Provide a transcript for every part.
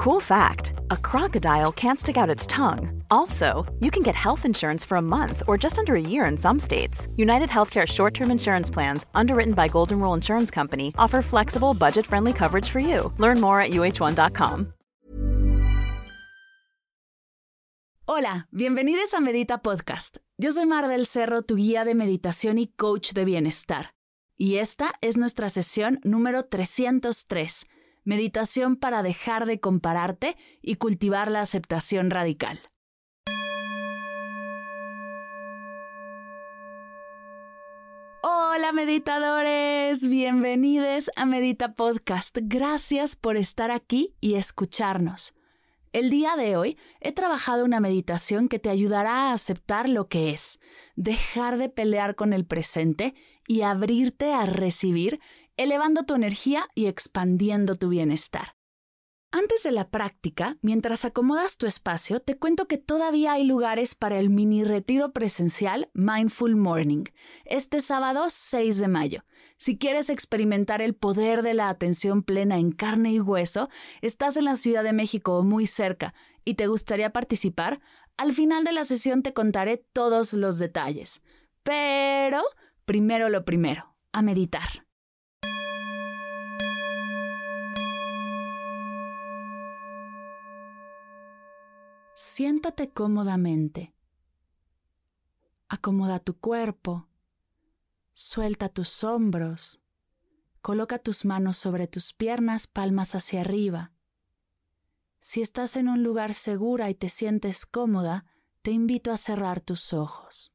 Cool fact a crocodile can't stick out its tongue. Also, you can get health insurance for a month or just under a year in some states. United Healthcare short term insurance plans, underwritten by Golden Rule Insurance Company, offer flexible, budget friendly coverage for you. Learn more at uh1.com. Hola, bienvenidos a Medita Podcast. Yo soy Mar del Cerro, tu guía de meditación y coach de bienestar. Y esta es nuestra sesión número 303 meditación para dejar de compararte y cultivar la aceptación radical. Hola meditadores, bienvenidos a Medita Podcast. Gracias por estar aquí y escucharnos. El día de hoy he trabajado una meditación que te ayudará a aceptar lo que es, dejar de pelear con el presente y abrirte a recibir elevando tu energía y expandiendo tu bienestar. Antes de la práctica, mientras acomodas tu espacio, te cuento que todavía hay lugares para el mini retiro presencial Mindful Morning, este sábado 6 de mayo. Si quieres experimentar el poder de la atención plena en carne y hueso, estás en la Ciudad de México o muy cerca y te gustaría participar, al final de la sesión te contaré todos los detalles. Pero, primero lo primero, a meditar. Siéntate cómodamente. Acomoda tu cuerpo. Suelta tus hombros. Coloca tus manos sobre tus piernas, palmas hacia arriba. Si estás en un lugar segura y te sientes cómoda, te invito a cerrar tus ojos.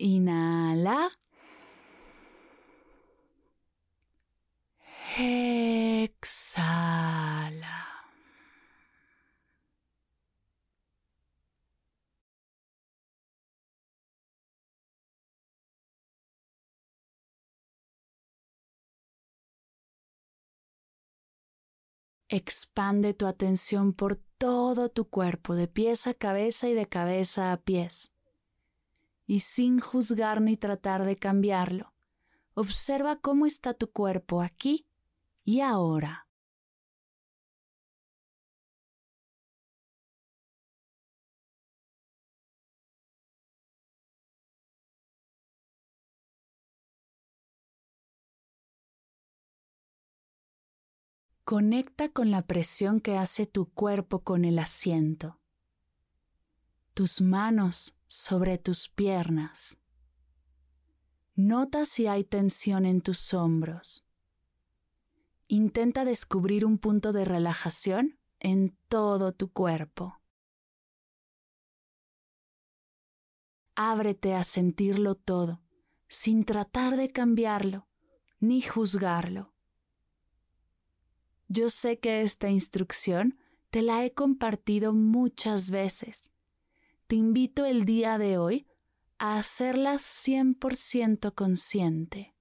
Inhala. Exhala. Expande tu atención por todo tu cuerpo, de pies a cabeza y de cabeza a pies y sin juzgar ni tratar de cambiarlo. Observa cómo está tu cuerpo aquí y ahora. Conecta con la presión que hace tu cuerpo con el asiento. Tus manos sobre tus piernas. Nota si hay tensión en tus hombros. Intenta descubrir un punto de relajación en todo tu cuerpo. Ábrete a sentirlo todo, sin tratar de cambiarlo ni juzgarlo. Yo sé que esta instrucción Te la he compartido muchas veces. Te invito el día de hoy a hacerla 100% consciente.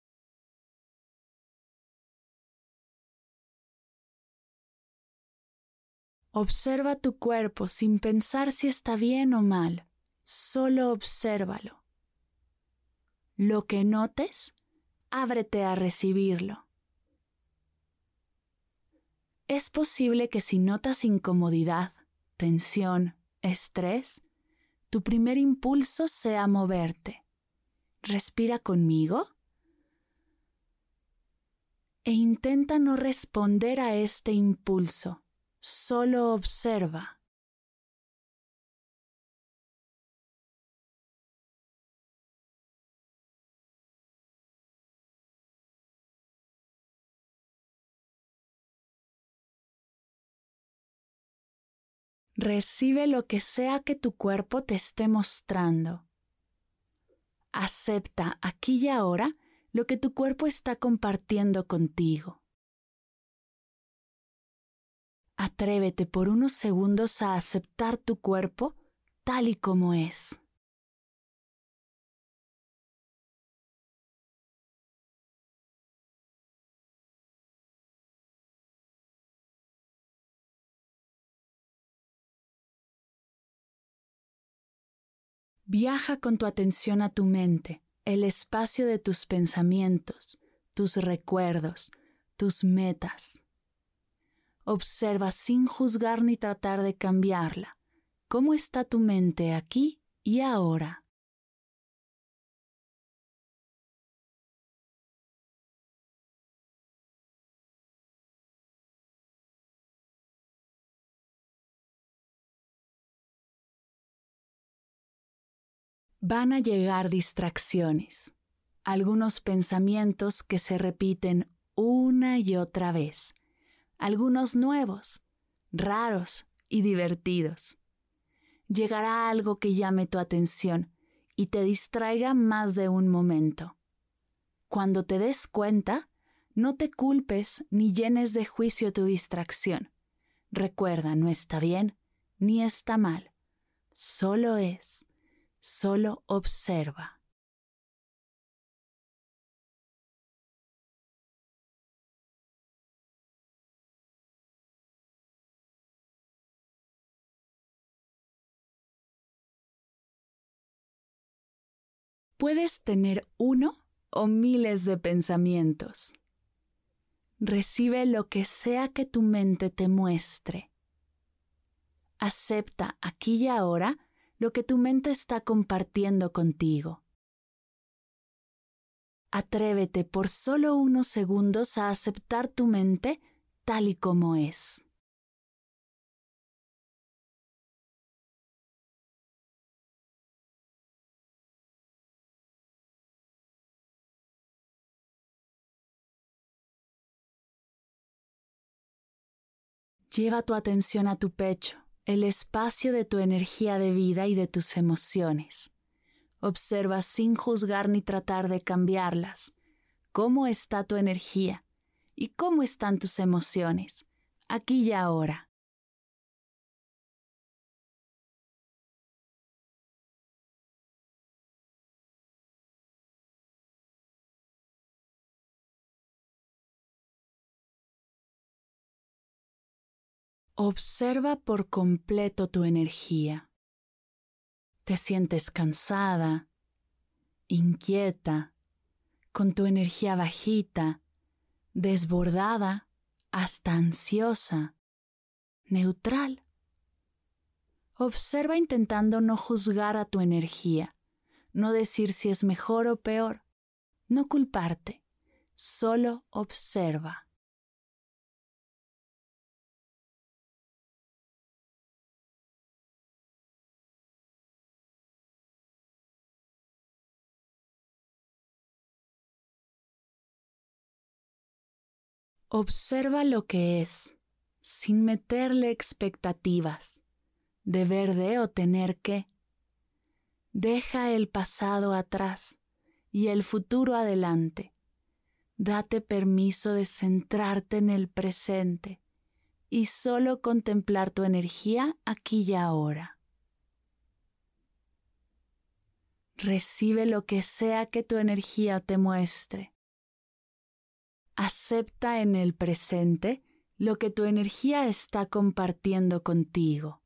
Observa tu cuerpo sin pensar si está bien o mal, solo obsérvalo. Lo que notes, ábrete a recibirlo. Es posible que si notas incomodidad, tensión, estrés, tu primer impulso sea moverte. Respira conmigo e intenta no responder a este impulso, solo observa. Recibe lo que sea que tu cuerpo te esté mostrando. Acepta aquí y ahora lo que tu cuerpo está compartiendo contigo. Atrévete por unos segundos a aceptar tu cuerpo tal y como es. Viaja con tu atención a tu mente, el espacio de tus pensamientos, tus recuerdos, tus metas. Observa sin juzgar ni tratar de cambiarla. ¿Cómo está tu mente aquí y ahora? Van a llegar distracciones, algunos pensamientos que se repiten una y otra vez, algunos nuevos, raros y divertidos. Llegará algo que llame tu atención y te distraiga más de un momento. Cuando te des cuenta, no te culpes ni llenes de juicio tu distracción. Recuerda, no está bien ni está mal, solo es solo observa. Puedes tener uno o miles de pensamientos. Recibe lo que sea que tu mente te muestre. Acepta aquí y ahora lo que tu mente está compartiendo contigo. Atrévete por solo unos segundos a aceptar tu mente tal y como es. Lleva tu atención a tu pecho el espacio de tu energía de vida y de tus emociones. Observa sin juzgar ni tratar de cambiarlas. ¿Cómo está tu energía? ¿Y cómo están tus emociones? Aquí y ahora. Observa por completo tu energía. Te sientes cansada, inquieta, con tu energía bajita, desbordada, hasta ansiosa, neutral. Observa intentando no juzgar a tu energía, no decir si es mejor o peor, no culparte, solo observa. Observa lo que es, sin meterle expectativas, deber de o tener que. Deja el pasado atrás y el futuro adelante. Date permiso de centrarte en el presente, y solo contemplar tu energía aquí y ahora. Recibe lo que sea que tu energía te muestre. Acepta en el presente lo que tu energía está compartiendo contigo.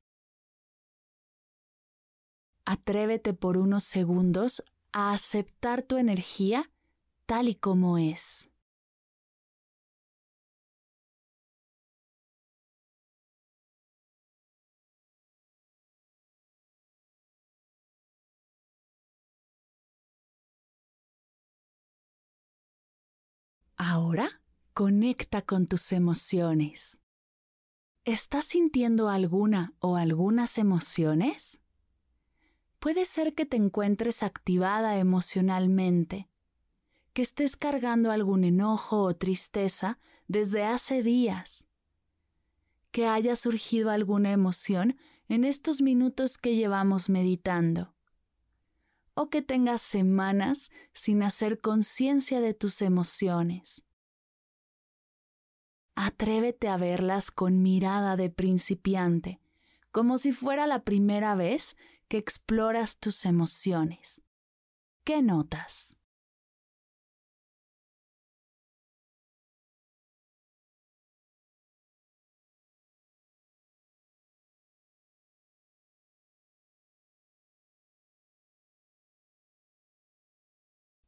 Atrévete por unos segundos a aceptar tu energía tal y como es. Ahora conecta con tus emociones. ¿Estás sintiendo alguna o algunas emociones? Puede ser que te encuentres activada emocionalmente, que estés cargando algún enojo o tristeza desde hace días, que haya surgido alguna emoción en estos minutos que llevamos meditando, o que tengas semanas sin hacer conciencia de tus emociones. Atrévete a verlas con mirada de principiante, como si fuera la primera vez que exploras tus emociones. ¿Qué notas?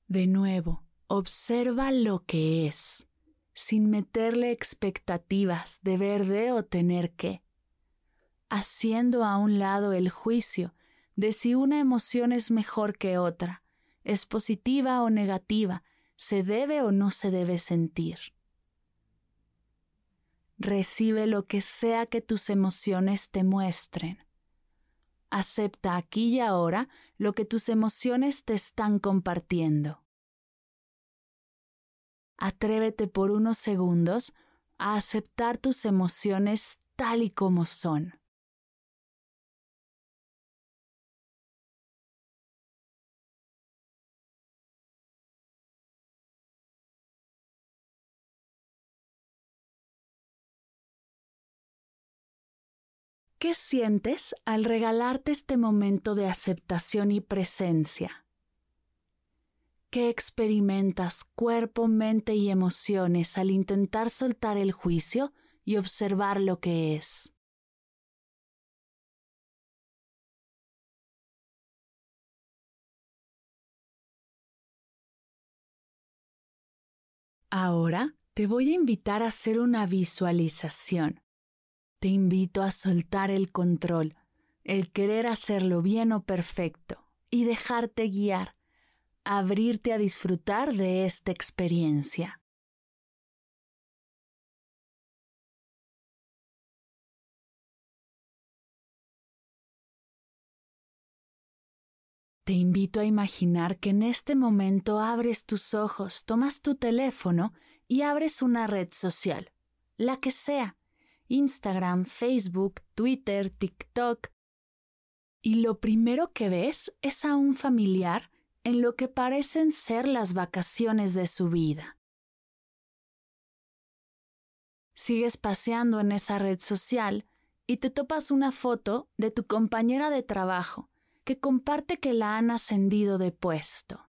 De nuevo, observa lo que es, sin meterle expectativas de ver de o tener que, haciendo a un lado el juicio de si una emoción es mejor que otra, es positiva o negativa, se debe o no se debe sentir. Recibe lo que sea que tus emociones te muestren. Acepta aquí y ahora lo que tus emociones te están compartiendo. Atrévete por unos segundos a aceptar tus emociones tal y como son. ¿Qué sientes al regalarte este momento de aceptación y presencia? ¿Qué experimentas cuerpo, mente y emociones al intentar soltar el juicio y observar lo que es? Ahora te voy a invitar a hacer una visualización te invito a soltar el control, el querer hacerlo bien o perfecto y dejarte guiar, abrirte a disfrutar de esta experiencia. Te invito a imaginar que en este momento abres tus ojos, tomas tu teléfono y abres una red social, la que sea, Instagram, Facebook, Twitter, TikTok. Y lo primero que ves es a un familiar en lo que parecen ser las vacaciones de su vida. Sigues paseando en esa red social y te topas una foto de tu compañera de trabajo que comparte que la han ascendido de puesto.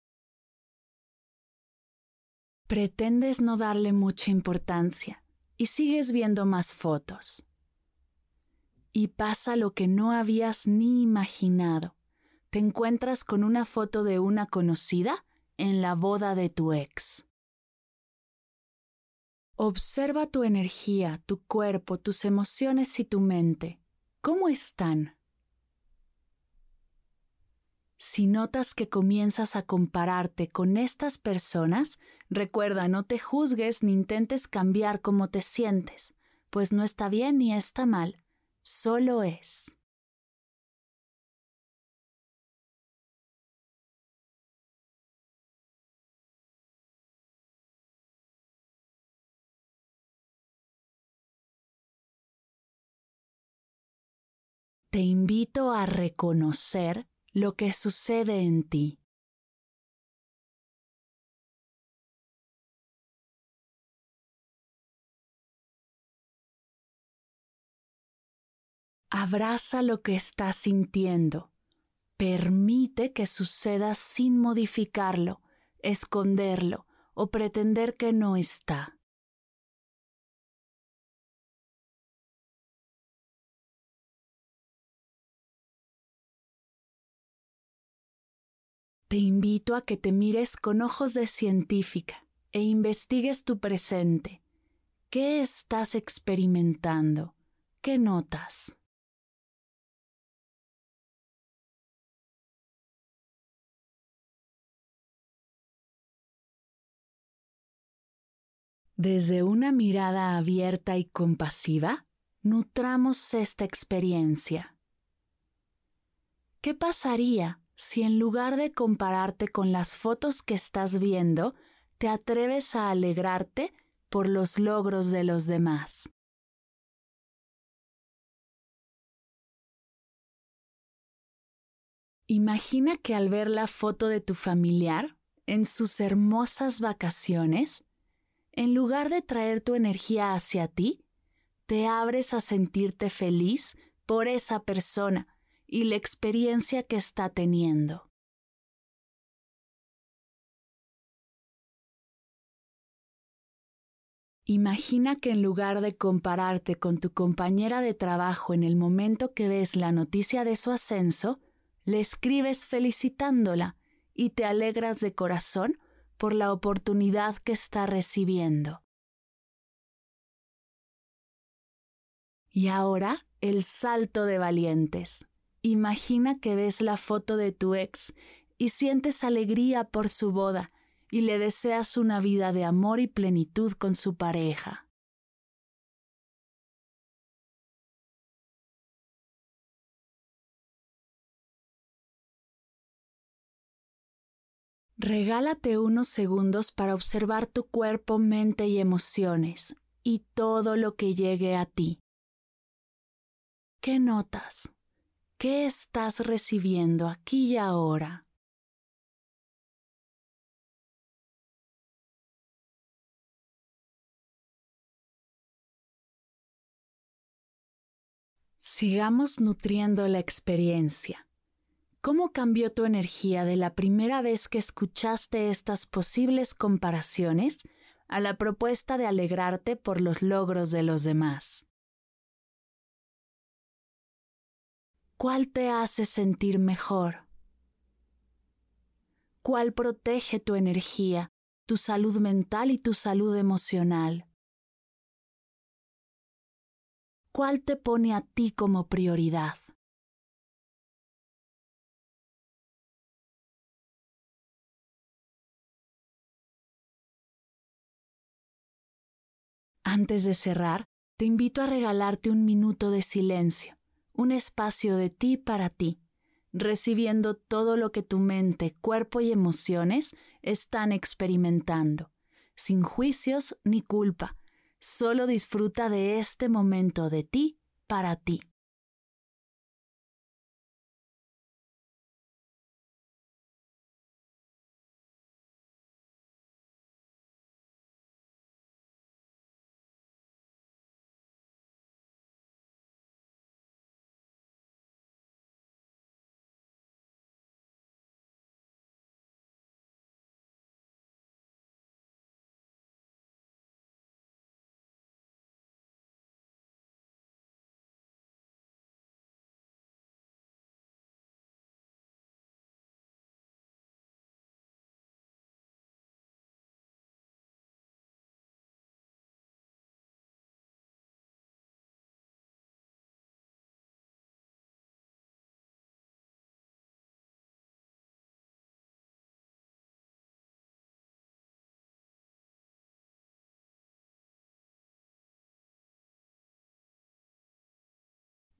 Pretendes no darle mucha importancia y sigues viendo más fotos. Y pasa lo que no habías ni imaginado. Te encuentras con una foto de una conocida en la boda de tu ex. Observa tu energía, tu cuerpo, tus emociones y tu mente. ¿Cómo están? Si notas que comienzas a compararte con estas personas, recuerda no te juzgues ni intentes cambiar cómo te sientes, pues no está bien ni está mal, solo es. Te invito a reconocer lo que sucede en ti. Abraza lo que estás sintiendo. Permite que suceda sin modificarlo, esconderlo o pretender que no está. Te invito a que te mires con ojos de científica e investigues tu presente. ¿Qué estás experimentando? ¿Qué notas? Desde una mirada abierta y compasiva, nutramos esta experiencia. ¿Qué pasaría si en lugar de compararte con las fotos que estás viendo, te atreves a alegrarte por los logros de los demás. Imagina que al ver la foto de tu familiar en sus hermosas vacaciones, en lugar de traer tu energía hacia ti, te abres a sentirte feliz por esa persona y la experiencia que está teniendo. Imagina que en lugar de compararte con tu compañera de trabajo en el momento que ves la noticia de su ascenso, le escribes felicitándola y te alegras de corazón por la oportunidad que está recibiendo. Y ahora el salto de valientes. Imagina que ves la foto de tu ex y sientes alegría por su boda y le deseas una vida de amor y plenitud con su pareja. Regálate unos segundos para observar tu cuerpo, mente y emociones y todo lo que llegue a ti. ¿Qué notas? ¿Qué estás recibiendo aquí y ahora? Sigamos nutriendo la experiencia. ¿Cómo cambió tu energía de la primera vez que escuchaste estas posibles comparaciones a la propuesta de alegrarte por los logros de los demás? ¿Cuál te hace sentir mejor? ¿Cuál protege tu energía, tu salud mental y tu salud emocional? ¿Cuál te pone a ti como prioridad? Antes de cerrar, te invito a regalarte un minuto de silencio un espacio de ti para ti, recibiendo todo lo que tu mente, cuerpo y emociones están experimentando, sin juicios ni culpa. Solo disfruta de este momento de ti para ti.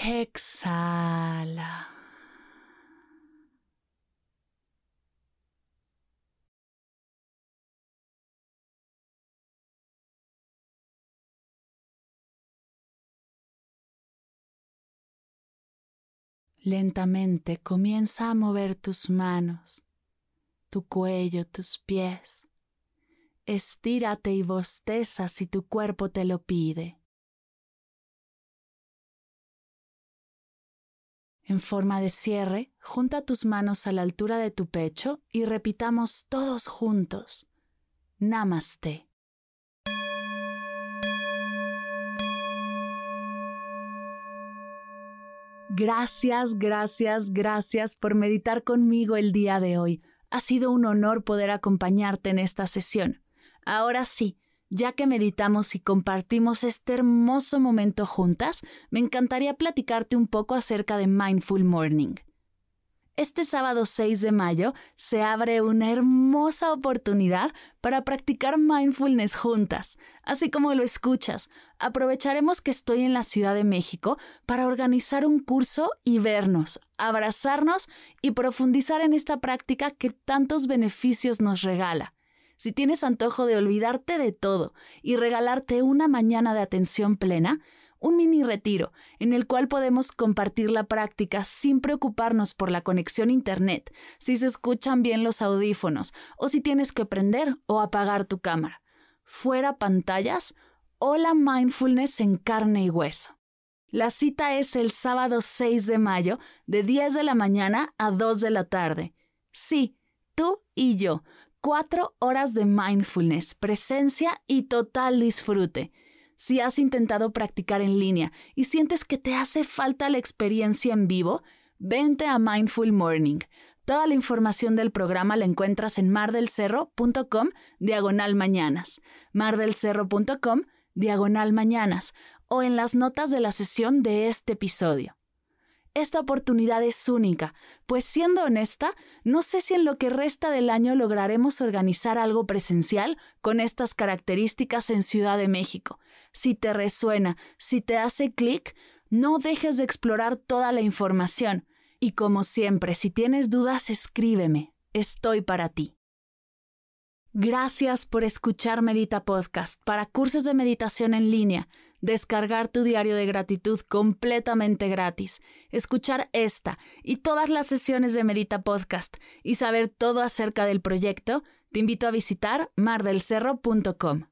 Exhala. Lentamente comienza a mover tus manos, tu cuello, tus pies. Estírate y bosteza si tu cuerpo te lo pide. En forma de cierre, junta tus manos a la altura de tu pecho y repitamos todos juntos. Namaste. Gracias, gracias, gracias por meditar conmigo el día de hoy. Ha sido un honor poder acompañarte en esta sesión. Ahora sí, ya que meditamos y compartimos este hermoso momento juntas, me encantaría platicarte un poco acerca de Mindful Morning. Este sábado 6 de mayo se abre una hermosa oportunidad para practicar mindfulness juntas, así como lo escuchas. Aprovecharemos que estoy en la Ciudad de México para organizar un curso y vernos, abrazarnos y profundizar en esta práctica que tantos beneficios nos regala. Si tienes antojo de olvidarte de todo y regalarte una mañana de atención plena, un mini retiro en el cual podemos compartir la práctica sin preocuparnos por la conexión Internet, si se escuchan bien los audífonos o si tienes que prender o apagar tu cámara. Fuera pantallas o la mindfulness en carne y hueso. La cita es el sábado 6 de mayo de 10 de la mañana a 2 de la tarde. Sí, tú y yo. Cuatro horas de mindfulness, presencia y total disfrute. Si has intentado practicar en línea y sientes que te hace falta la experiencia en vivo, vente a Mindful Morning. Toda la información del programa la encuentras en mardelcerro.com diagonal mañanas, mardelcerro.com diagonal mañanas o en las notas de la sesión de este episodio. Esta oportunidad es única, pues siendo honesta, no sé si en lo que resta del año lograremos organizar algo presencial con estas características en Ciudad de México. Si te resuena, si te hace clic, no dejes de explorar toda la información. Y como siempre, si tienes dudas, escríbeme. Estoy para ti. Gracias por escuchar Medita Podcast para cursos de meditación en línea descargar tu diario de gratitud completamente gratis, escuchar esta y todas las sesiones de Medita Podcast y saber todo acerca del proyecto, te invito a visitar mardelcerro.com.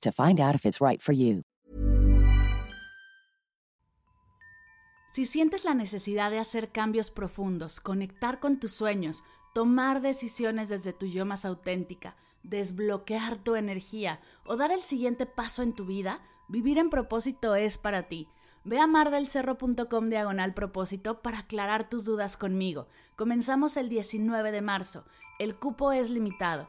to find out if it's right for you. Si sientes la necesidad de hacer cambios profundos, conectar con tus sueños, tomar decisiones desde tu yo más auténtica, desbloquear tu energía o dar el siguiente paso en tu vida, vivir en propósito es para ti. Ve a mardelcerro.com diagonal propósito para aclarar tus dudas conmigo. Comenzamos el 19 de marzo. El cupo es limitado.